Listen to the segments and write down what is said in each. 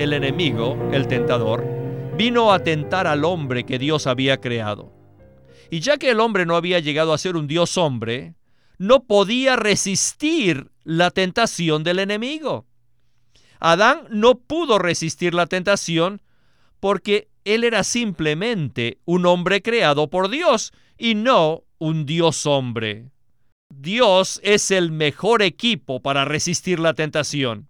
el enemigo, el tentador, vino a tentar al hombre que Dios había creado. Y ya que el hombre no había llegado a ser un Dios hombre, no podía resistir la tentación del enemigo. Adán no pudo resistir la tentación porque él era simplemente un hombre creado por Dios y no un Dios hombre. Dios es el mejor equipo para resistir la tentación.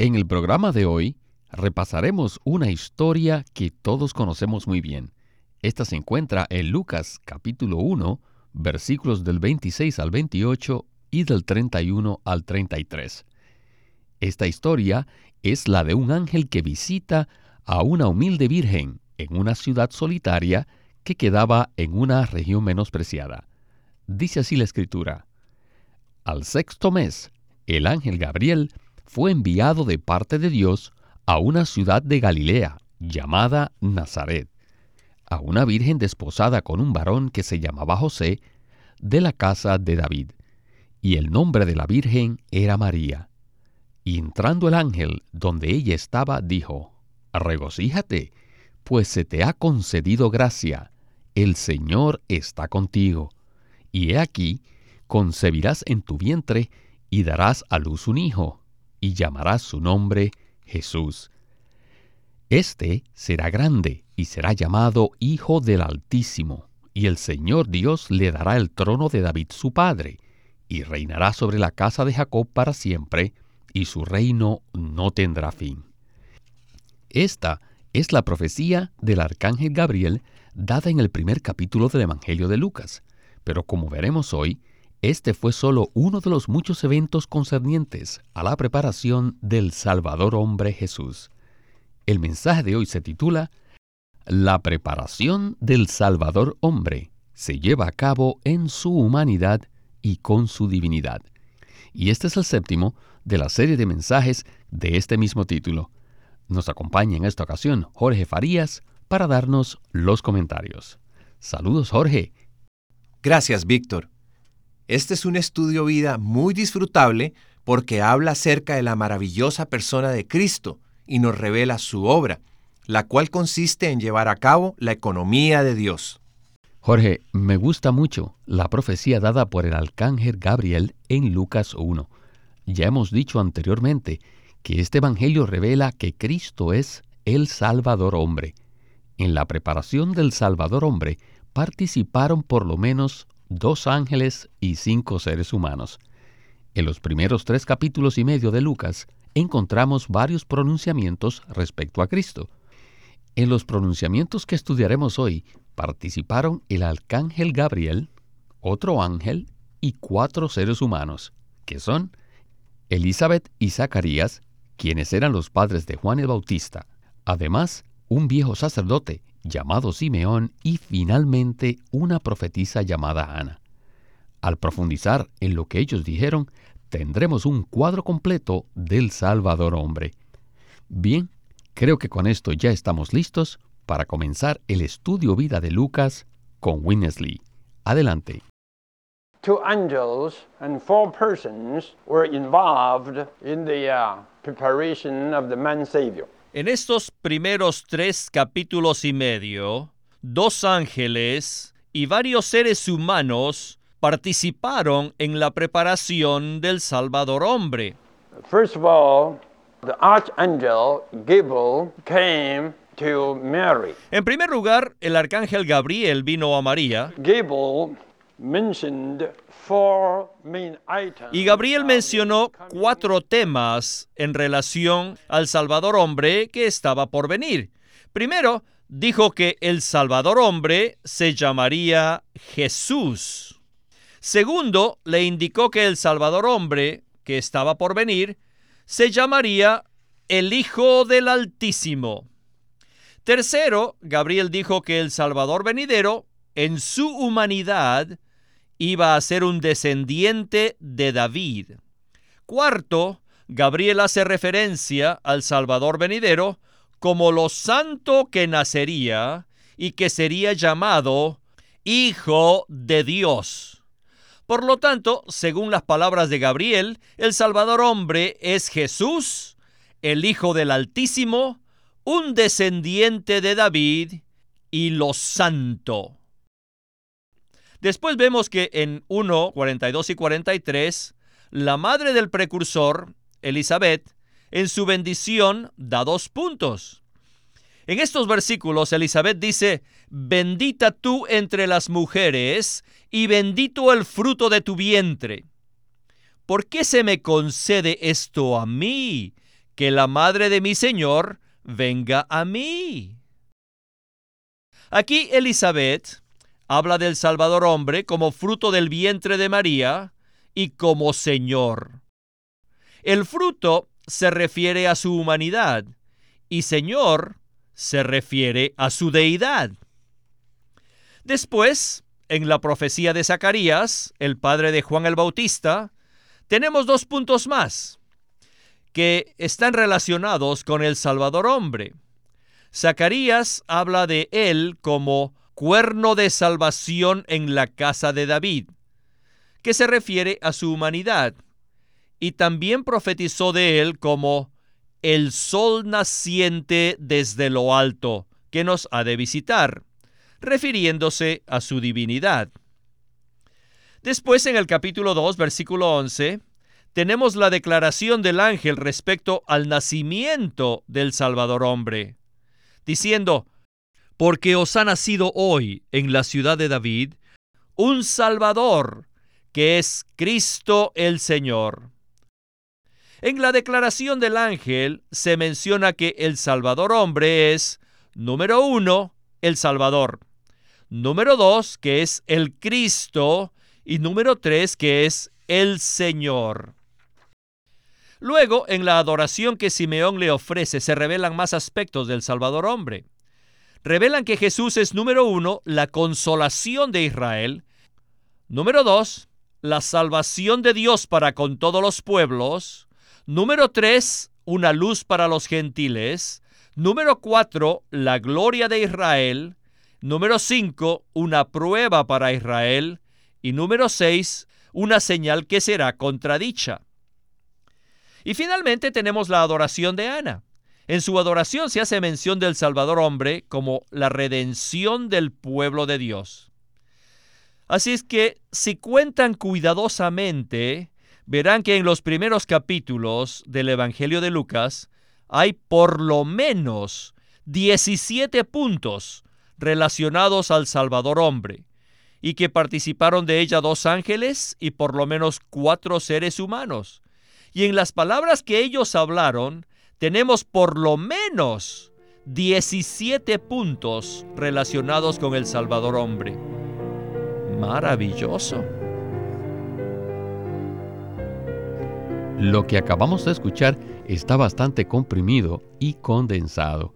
En el programa de hoy repasaremos una historia que todos conocemos muy bien. Esta se encuentra en Lucas capítulo 1, versículos del 26 al 28 y del 31 al 33. Esta historia es la de un ángel que visita a una humilde virgen en una ciudad solitaria que quedaba en una región menospreciada. Dice así la escritura. Al sexto mes, el ángel Gabriel fue enviado de parte de Dios a una ciudad de Galilea llamada Nazaret, a una virgen desposada con un varón que se llamaba José, de la casa de David, y el nombre de la virgen era María. Y entrando el ángel donde ella estaba, dijo, Regocíjate, pues se te ha concedido gracia, el Señor está contigo. Y he aquí, concebirás en tu vientre y darás a luz un hijo y llamará su nombre Jesús. Este será grande y será llamado Hijo del Altísimo, y el Señor Dios le dará el trono de David su padre, y reinará sobre la casa de Jacob para siempre, y su reino no tendrá fin. Esta es la profecía del arcángel Gabriel dada en el primer capítulo del Evangelio de Lucas, pero como veremos hoy, este fue solo uno de los muchos eventos concernientes a la preparación del Salvador hombre Jesús. El mensaje de hoy se titula La preparación del Salvador hombre se lleva a cabo en su humanidad y con su divinidad. Y este es el séptimo de la serie de mensajes de este mismo título. Nos acompaña en esta ocasión Jorge Farías para darnos los comentarios. Saludos Jorge. Gracias Víctor. Este es un estudio vida muy disfrutable porque habla acerca de la maravillosa persona de Cristo y nos revela su obra, la cual consiste en llevar a cabo la economía de Dios. Jorge, me gusta mucho la profecía dada por el arcángel Gabriel en Lucas 1. Ya hemos dicho anteriormente que este Evangelio revela que Cristo es el Salvador hombre. En la preparación del Salvador hombre participaron por lo menos dos ángeles y cinco seres humanos. En los primeros tres capítulos y medio de Lucas encontramos varios pronunciamientos respecto a Cristo. En los pronunciamientos que estudiaremos hoy participaron el arcángel Gabriel, otro ángel y cuatro seres humanos, que son Elizabeth y Zacarías, quienes eran los padres de Juan el Bautista, además un viejo sacerdote llamado Simeón y finalmente una profetisa llamada Ana. Al profundizar en lo que ellos dijeron, tendremos un cuadro completo del Salvador hombre. Bien, creo que con esto ya estamos listos para comenzar el estudio vida de Lucas con Winnesley. Adelante. Two angels and four persons were involved in the uh, preparation of. En estos primeros tres capítulos y medio, dos ángeles y varios seres humanos participaron en la preparación del Salvador hombre. First of all, the archangel Gabriel came to Mary. En primer lugar, el arcángel Gabriel vino a María Gabriel y Gabriel mencionó cuatro temas en relación al Salvador hombre que estaba por venir. Primero, dijo que el Salvador hombre se llamaría Jesús. Segundo, le indicó que el Salvador hombre que estaba por venir se llamaría el Hijo del Altísimo. Tercero, Gabriel dijo que el Salvador venidero, en su humanidad, iba a ser un descendiente de David. Cuarto, Gabriel hace referencia al Salvador venidero como lo santo que nacería y que sería llamado Hijo de Dios. Por lo tanto, según las palabras de Gabriel, el Salvador hombre es Jesús, el Hijo del Altísimo, un descendiente de David y lo santo. Después vemos que en 1, 42 y 43, la madre del precursor, Elizabeth, en su bendición da dos puntos. En estos versículos, Elizabeth dice, bendita tú entre las mujeres y bendito el fruto de tu vientre. ¿Por qué se me concede esto a mí? Que la madre de mi Señor venga a mí. Aquí Elizabeth habla del Salvador hombre como fruto del vientre de María y como Señor. El fruto se refiere a su humanidad y Señor se refiere a su deidad. Después, en la profecía de Zacarías, el padre de Juan el Bautista, tenemos dos puntos más que están relacionados con el Salvador hombre. Zacarías habla de él como cuerno de salvación en la casa de David, que se refiere a su humanidad y también profetizó de él como el sol naciente desde lo alto, que nos ha de visitar, refiriéndose a su divinidad. Después en el capítulo 2, versículo 11, tenemos la declaración del ángel respecto al nacimiento del Salvador hombre, diciendo, porque os ha nacido hoy en la ciudad de David un Salvador, que es Cristo el Señor. En la declaración del ángel se menciona que el Salvador hombre es, número uno, el Salvador. Número dos, que es el Cristo. Y número tres, que es el Señor. Luego, en la adoración que Simeón le ofrece, se revelan más aspectos del Salvador hombre. Revelan que Jesús es, número uno, la consolación de Israel. Número dos, la salvación de Dios para con todos los pueblos. Número 3, una luz para los gentiles. Número 4, la gloria de Israel. Número 5, una prueba para Israel. Y número 6, una señal que será contradicha. Y finalmente tenemos la adoración de Ana. En su adoración se hace mención del Salvador hombre como la redención del pueblo de Dios. Así es que si cuentan cuidadosamente verán que en los primeros capítulos del Evangelio de Lucas hay por lo menos 17 puntos relacionados al Salvador hombre, y que participaron de ella dos ángeles y por lo menos cuatro seres humanos. Y en las palabras que ellos hablaron, tenemos por lo menos 17 puntos relacionados con el Salvador hombre. Maravilloso. Lo que acabamos de escuchar está bastante comprimido y condensado,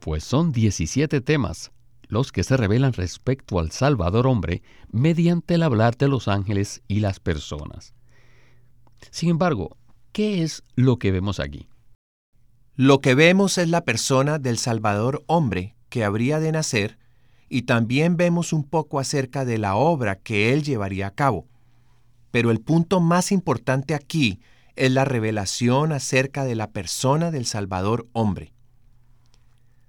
pues son 17 temas los que se revelan respecto al Salvador hombre mediante el hablar de los ángeles y las personas. Sin embargo, ¿qué es lo que vemos aquí? Lo que vemos es la persona del Salvador hombre que habría de nacer y también vemos un poco acerca de la obra que él llevaría a cabo. Pero el punto más importante aquí es la revelación acerca de la persona del Salvador hombre.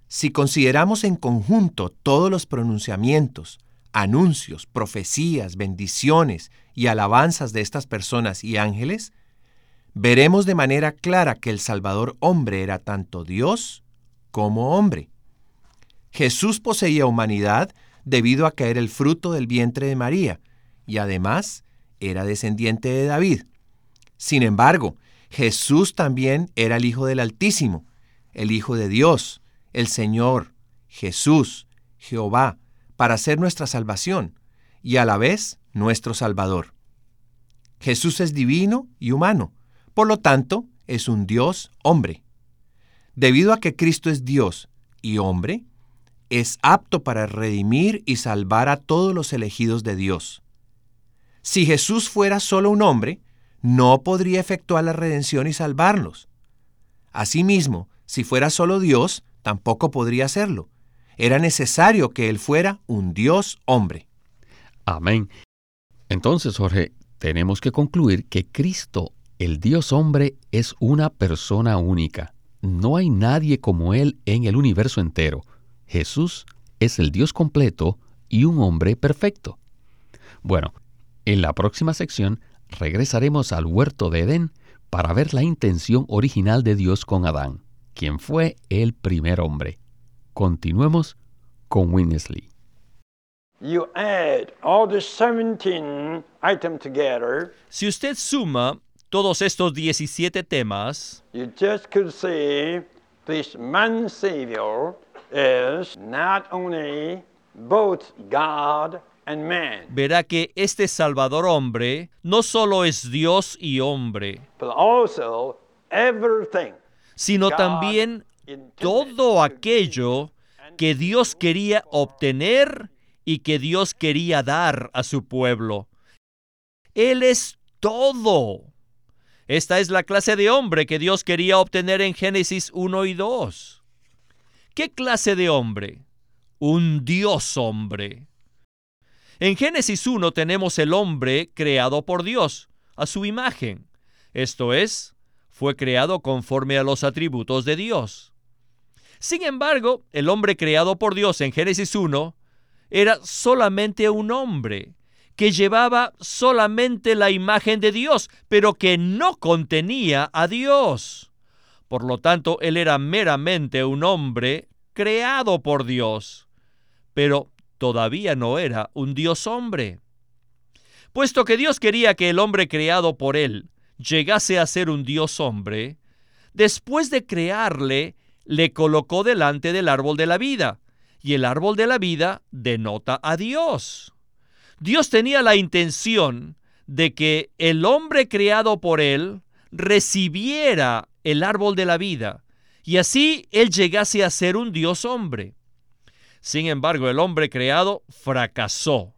Si consideramos en conjunto todos los pronunciamientos, anuncios, profecías, bendiciones y alabanzas de estas personas y ángeles, veremos de manera clara que el Salvador hombre era tanto Dios como hombre. Jesús poseía humanidad debido a que era el fruto del vientre de María y además era descendiente de David. Sin embargo, Jesús también era el Hijo del Altísimo, el Hijo de Dios, el Señor, Jesús, Jehová, para ser nuestra salvación y a la vez nuestro Salvador. Jesús es divino y humano, por lo tanto, es un Dios hombre. Debido a que Cristo es Dios y hombre, es apto para redimir y salvar a todos los elegidos de Dios. Si Jesús fuera solo un hombre, no podría efectuar la redención y salvarlos. Asimismo, si fuera solo Dios, tampoco podría hacerlo. Era necesario que Él fuera un Dios hombre. Amén. Entonces, Jorge, tenemos que concluir que Cristo, el Dios hombre, es una persona única. No hay nadie como Él en el universo entero. Jesús es el Dios completo y un hombre perfecto. Bueno, en la próxima sección regresaremos al huerto de Edén para ver la intención original de Dios con Adán, quien fue el primer hombre. Continuemos con Winnesley. You add all the 17 items together, Si usted suma todos estos 17 temas, you just could say this man Savior is not only both God and man, verá que este Salvador hombre no solo es Dios y hombre, but also everything. sino God también todo to aquello que Dios quería obtener y que Dios quería dar a su pueblo. Él es todo. Esta es la clase de hombre que Dios quería obtener en Génesis 1 y 2. ¿Qué clase de hombre? Un Dios hombre. En Génesis 1 tenemos el hombre creado por Dios, a su imagen. Esto es, fue creado conforme a los atributos de Dios. Sin embargo, el hombre creado por Dios en Génesis 1 era solamente un hombre que llevaba solamente la imagen de Dios, pero que no contenía a Dios. Por lo tanto, él era meramente un hombre creado por Dios, pero todavía no era un Dios hombre. Puesto que Dios quería que el hombre creado por él llegase a ser un Dios hombre, después de crearle, le colocó delante del árbol de la vida, y el árbol de la vida denota a Dios. Dios tenía la intención de que el hombre creado por él recibiera el árbol de la vida, y así él llegase a ser un Dios hombre. Sin embargo, el hombre creado fracasó,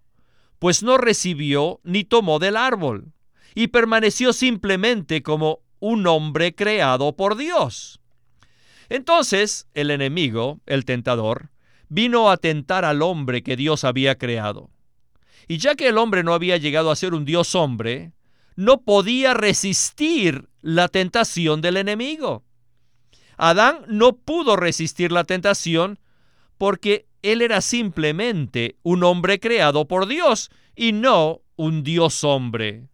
pues no recibió ni tomó del árbol, y permaneció simplemente como un hombre creado por Dios. Entonces el enemigo, el tentador, vino a tentar al hombre que Dios había creado. Y ya que el hombre no había llegado a ser un Dios hombre, no podía resistir la tentación del enemigo. Adán no pudo resistir la tentación porque él era simplemente un hombre creado por Dios y no un Dios hombre.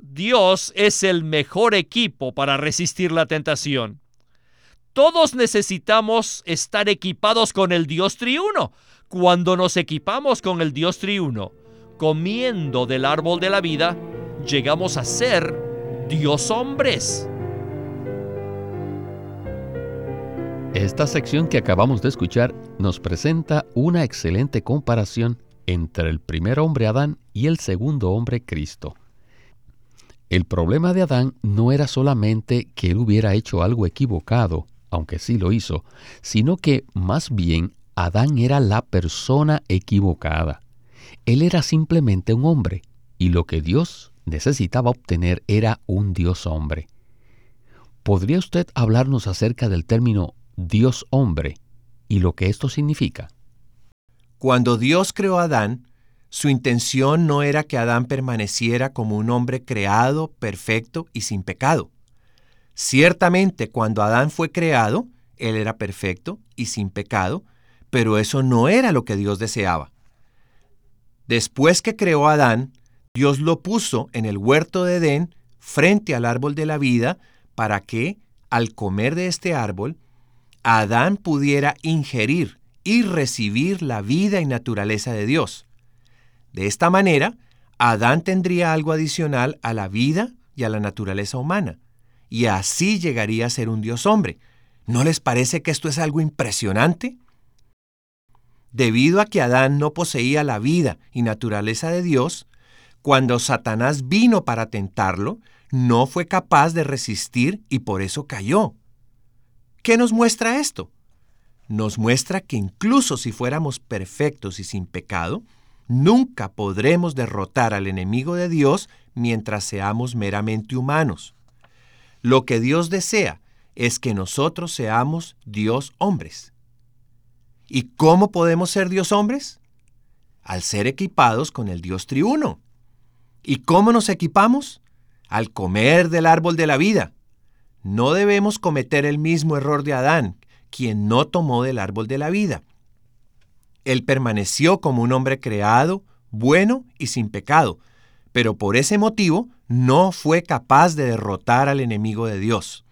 Dios es el mejor equipo para resistir la tentación. Todos necesitamos estar equipados con el Dios triuno. Cuando nos equipamos con el Dios triuno, comiendo del árbol de la vida, llegamos a ser Dios hombres. Esta sección que acabamos de escuchar nos presenta una excelente comparación entre el primer hombre Adán y el segundo hombre Cristo. El problema de Adán no era solamente que él hubiera hecho algo equivocado, aunque sí lo hizo, sino que más bien Adán era la persona equivocada. Él era simplemente un hombre, y lo que Dios necesitaba obtener era un Dios hombre. ¿Podría usted hablarnos acerca del término Dios hombre y lo que esto significa? Cuando Dios creó a Adán, su intención no era que Adán permaneciera como un hombre creado, perfecto y sin pecado. Ciertamente, cuando Adán fue creado, él era perfecto y sin pecado, pero eso no era lo que Dios deseaba. Después que creó a Adán, Dios lo puso en el huerto de Edén frente al árbol de la vida para que, al comer de este árbol, Adán pudiera ingerir y recibir la vida y naturaleza de Dios. De esta manera, Adán tendría algo adicional a la vida y a la naturaleza humana, y así llegaría a ser un Dios hombre. ¿No les parece que esto es algo impresionante? Debido a que Adán no poseía la vida y naturaleza de Dios, cuando Satanás vino para tentarlo, no fue capaz de resistir y por eso cayó. ¿Qué nos muestra esto? Nos muestra que incluso si fuéramos perfectos y sin pecado, nunca podremos derrotar al enemigo de Dios mientras seamos meramente humanos. Lo que Dios desea es que nosotros seamos Dios hombres. ¿Y cómo podemos ser Dios hombres? Al ser equipados con el Dios triuno. ¿Y cómo nos equipamos? Al comer del árbol de la vida. No debemos cometer el mismo error de Adán, quien no tomó del árbol de la vida. Él permaneció como un hombre creado, bueno y sin pecado, pero por ese motivo no fue capaz de derrotar al enemigo de Dios.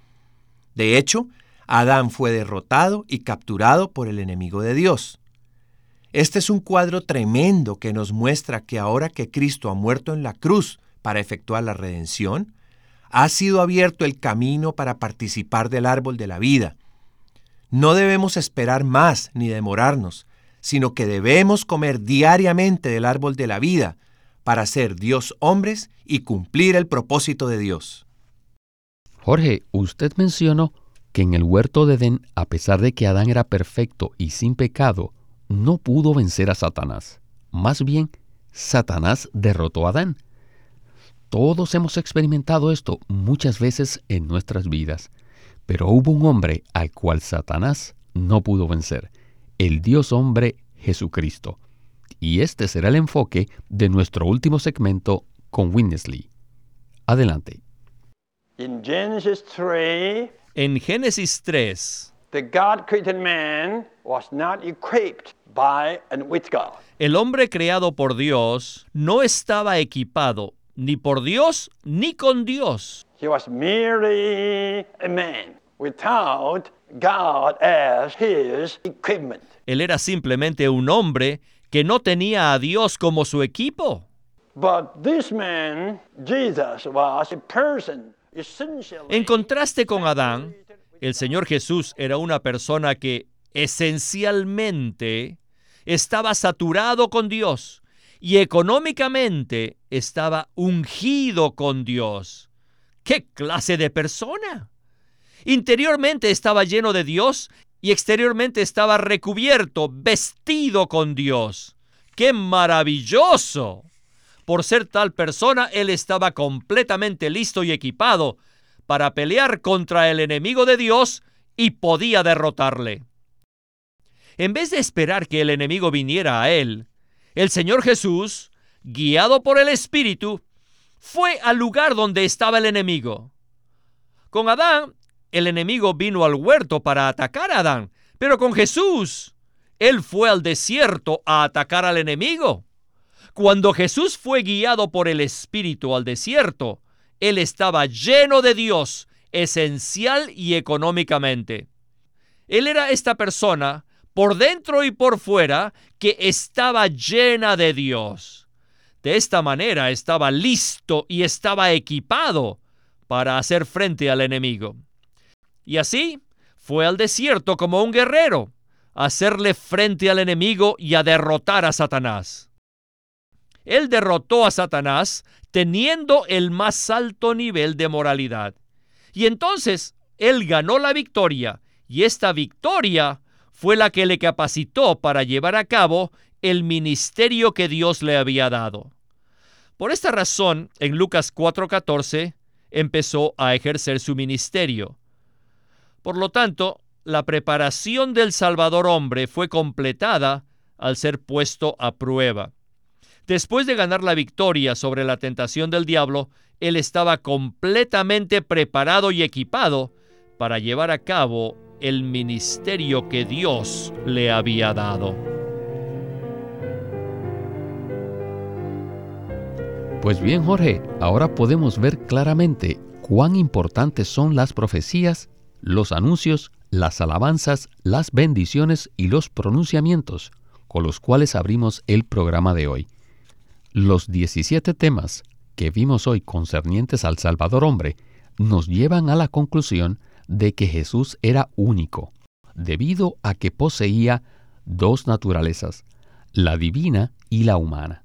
De hecho, Adán fue derrotado y capturado por el enemigo de Dios. Este es un cuadro tremendo que nos muestra que ahora que Cristo ha muerto en la cruz para efectuar la redención, ha sido abierto el camino para participar del árbol de la vida. No debemos esperar más ni demorarnos, sino que debemos comer diariamente del árbol de la vida para ser Dios hombres y cumplir el propósito de Dios. Jorge, usted mencionó que en el huerto de Edén, a pesar de que Adán era perfecto y sin pecado, no pudo vencer a Satanás. Más bien, Satanás derrotó a Adán. Todos hemos experimentado esto muchas veces en nuestras vidas, pero hubo un hombre al cual Satanás no pudo vencer, el Dios hombre Jesucristo. Y este será el enfoque de nuestro último segmento con Winnesley. Adelante. In Genesis 3, En Génesis 3, the God created man was not equipped by and with God. el hombre creado por Dios no estaba equipado ni por Dios ni con Dios. He was merely a man without God as his equipment. Él era simplemente un hombre que no tenía a Dios como su equipo. En contraste con Adán, el Señor Jesús era una persona que esencialmente estaba saturado con Dios y económicamente estaba ungido con Dios. ¿Qué clase de persona? Interiormente estaba lleno de Dios y exteriormente estaba recubierto, vestido con Dios. ¡Qué maravilloso! Por ser tal persona, él estaba completamente listo y equipado para pelear contra el enemigo de Dios y podía derrotarle. En vez de esperar que el enemigo viniera a él, el Señor Jesús, guiado por el Espíritu, fue al lugar donde estaba el enemigo. Con Adán, el enemigo vino al huerto para atacar a Adán, pero con Jesús, él fue al desierto a atacar al enemigo. Cuando Jesús fue guiado por el Espíritu al desierto, él estaba lleno de Dios, esencial y económicamente. Él era esta persona, por dentro y por fuera, que estaba llena de Dios. De esta manera estaba listo y estaba equipado para hacer frente al enemigo. Y así fue al desierto como un guerrero, a hacerle frente al enemigo y a derrotar a Satanás. Él derrotó a Satanás teniendo el más alto nivel de moralidad. Y entonces él ganó la victoria, y esta victoria fue la que le capacitó para llevar a cabo el ministerio que Dios le había dado. Por esta razón, en Lucas 4:14, empezó a ejercer su ministerio. Por lo tanto, la preparación del Salvador hombre fue completada al ser puesto a prueba. Después de ganar la victoria sobre la tentación del diablo, él estaba completamente preparado y equipado para llevar a cabo el ministerio que Dios le había dado. Pues bien, Jorge, ahora podemos ver claramente cuán importantes son las profecías, los anuncios, las alabanzas, las bendiciones y los pronunciamientos con los cuales abrimos el programa de hoy. Los 17 temas que vimos hoy concernientes al Salvador hombre nos llevan a la conclusión de que Jesús era único, debido a que poseía dos naturalezas, la divina y la humana.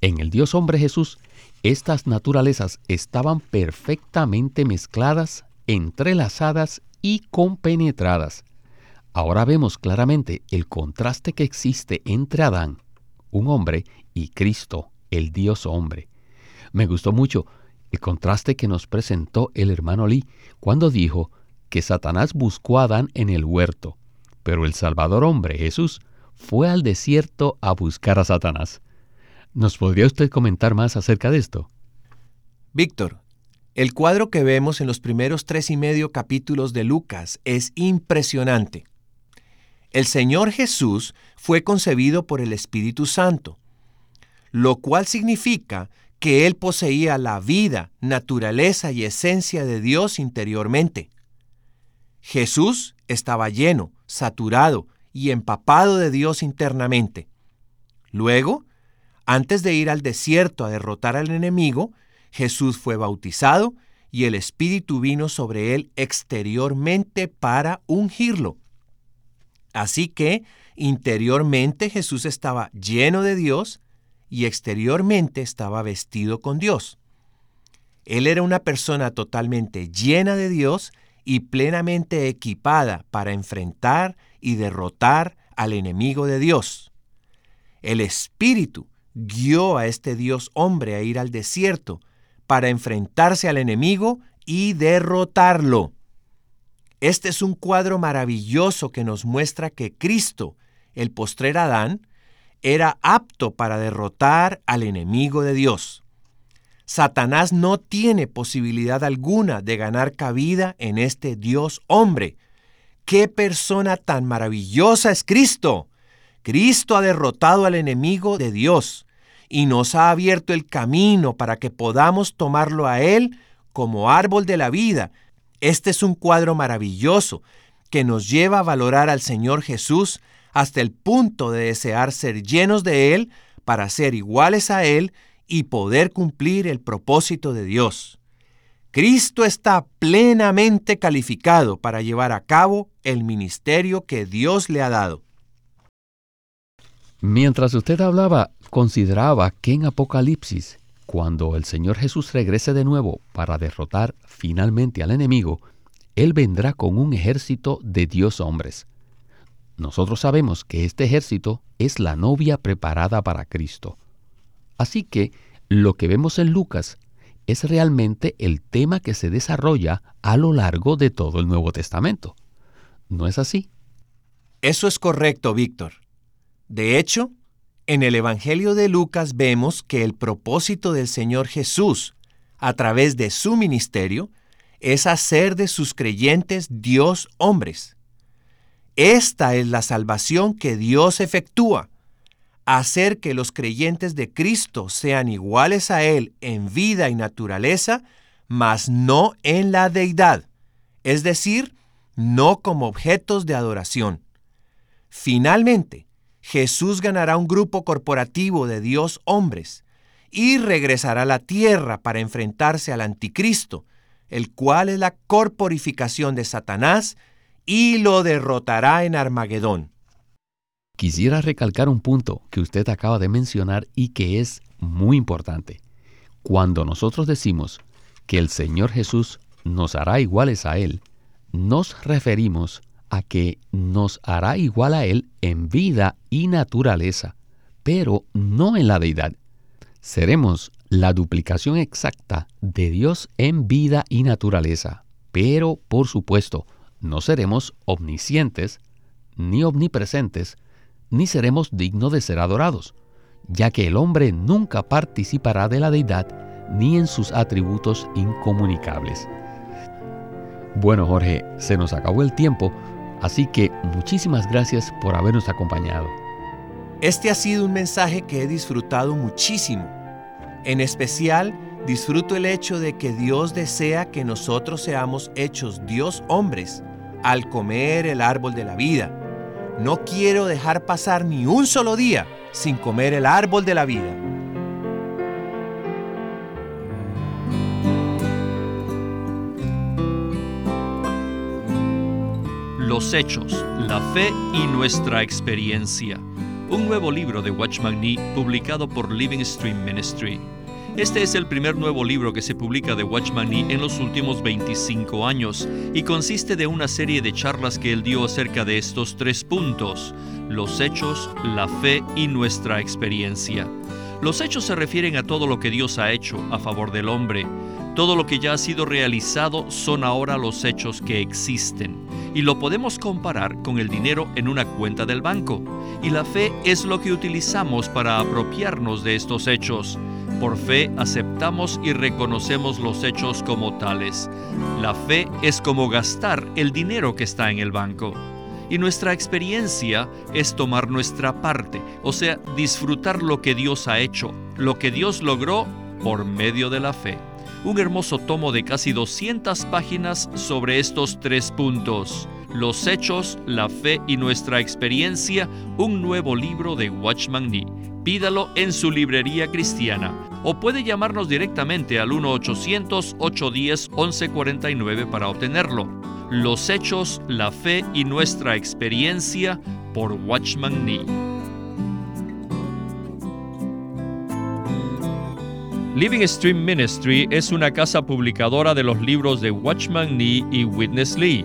En el Dios hombre Jesús estas naturalezas estaban perfectamente mezcladas, entrelazadas y compenetradas. Ahora vemos claramente el contraste que existe entre Adán, un hombre, y Cristo, el Dios hombre. Me gustó mucho el contraste que nos presentó el hermano Lee cuando dijo que Satanás buscó a Adán en el huerto, pero el Salvador hombre, Jesús, fue al desierto a buscar a Satanás. ¿Nos podría usted comentar más acerca de esto? Víctor, el cuadro que vemos en los primeros tres y medio capítulos de Lucas es impresionante. El Señor Jesús fue concebido por el Espíritu Santo, lo cual significa que Él poseía la vida, naturaleza y esencia de Dios interiormente. Jesús estaba lleno, saturado y empapado de Dios internamente. Luego, antes de ir al desierto a derrotar al enemigo, Jesús fue bautizado y el Espíritu vino sobre él exteriormente para ungirlo. Así que interiormente Jesús estaba lleno de Dios y exteriormente estaba vestido con Dios. Él era una persona totalmente llena de Dios y plenamente equipada para enfrentar y derrotar al enemigo de Dios. El Espíritu guió a este Dios hombre a ir al desierto para enfrentarse al enemigo y derrotarlo. Este es un cuadro maravilloso que nos muestra que Cristo, el postrer Adán, era apto para derrotar al enemigo de Dios. Satanás no tiene posibilidad alguna de ganar cabida en este Dios hombre. ¡Qué persona tan maravillosa es Cristo! Cristo ha derrotado al enemigo de Dios y nos ha abierto el camino para que podamos tomarlo a Él como árbol de la vida. Este es un cuadro maravilloso que nos lleva a valorar al Señor Jesús hasta el punto de desear ser llenos de Él para ser iguales a Él y poder cumplir el propósito de Dios. Cristo está plenamente calificado para llevar a cabo el ministerio que Dios le ha dado. Mientras usted hablaba, consideraba que en Apocalipsis, cuando el Señor Jesús regrese de nuevo para derrotar finalmente al enemigo, Él vendrá con un ejército de Dios hombres. Nosotros sabemos que este ejército es la novia preparada para Cristo. Así que lo que vemos en Lucas es realmente el tema que se desarrolla a lo largo de todo el Nuevo Testamento. ¿No es así? Eso es correcto, Víctor. De hecho, en el Evangelio de Lucas vemos que el propósito del Señor Jesús, a través de su ministerio, es hacer de sus creyentes Dios hombres. Esta es la salvación que Dios efectúa, hacer que los creyentes de Cristo sean iguales a Él en vida y naturaleza, mas no en la deidad, es decir, no como objetos de adoración. Finalmente, Jesús ganará un grupo corporativo de Dios hombres y regresará a la tierra para enfrentarse al anticristo, el cual es la corporificación de Satanás, y lo derrotará en Armagedón. Quisiera recalcar un punto que usted acaba de mencionar y que es muy importante. Cuando nosotros decimos que el Señor Jesús nos hará iguales a Él, nos referimos a que nos hará igual a Él en vida y naturaleza, pero no en la deidad. Seremos la duplicación exacta de Dios en vida y naturaleza, pero por supuesto, no seremos omniscientes, ni omnipresentes, ni seremos dignos de ser adorados, ya que el hombre nunca participará de la deidad ni en sus atributos incomunicables. Bueno, Jorge, se nos acabó el tiempo, Así que muchísimas gracias por habernos acompañado. Este ha sido un mensaje que he disfrutado muchísimo. En especial, disfruto el hecho de que Dios desea que nosotros seamos hechos Dios hombres al comer el árbol de la vida. No quiero dejar pasar ni un solo día sin comer el árbol de la vida. Los Hechos, la Fe y nuestra experiencia. Un nuevo libro de Watchman Nee publicado por Living Stream Ministry. Este es el primer nuevo libro que se publica de Watchman Nee en los últimos 25 años y consiste de una serie de charlas que él dio acerca de estos tres puntos, los hechos, la fe y nuestra experiencia. Los hechos se refieren a todo lo que Dios ha hecho a favor del hombre. Todo lo que ya ha sido realizado son ahora los hechos que existen. Y lo podemos comparar con el dinero en una cuenta del banco. Y la fe es lo que utilizamos para apropiarnos de estos hechos. Por fe aceptamos y reconocemos los hechos como tales. La fe es como gastar el dinero que está en el banco. Y nuestra experiencia es tomar nuestra parte, o sea, disfrutar lo que Dios ha hecho, lo que Dios logró por medio de la fe. Un hermoso tomo de casi 200 páginas sobre estos tres puntos. Los hechos, la fe y nuestra experiencia, un nuevo libro de Watchman Nee. Pídalo en su librería cristiana o puede llamarnos directamente al 1-800-810-1149 para obtenerlo. Los hechos, la fe y nuestra experiencia por Watchman Nee. Living Stream Ministry es una casa publicadora de los libros de Watchman Nee y Witness Lee.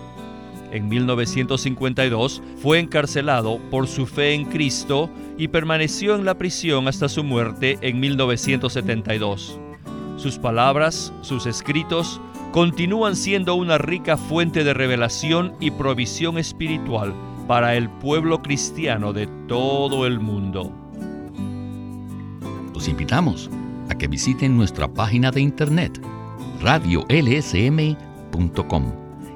En 1952 fue encarcelado por su fe en Cristo y permaneció en la prisión hasta su muerte en 1972. Sus palabras, sus escritos, continúan siendo una rica fuente de revelación y provisión espiritual para el pueblo cristiano de todo el mundo. Los invitamos a que visiten nuestra página de internet radiolsm.com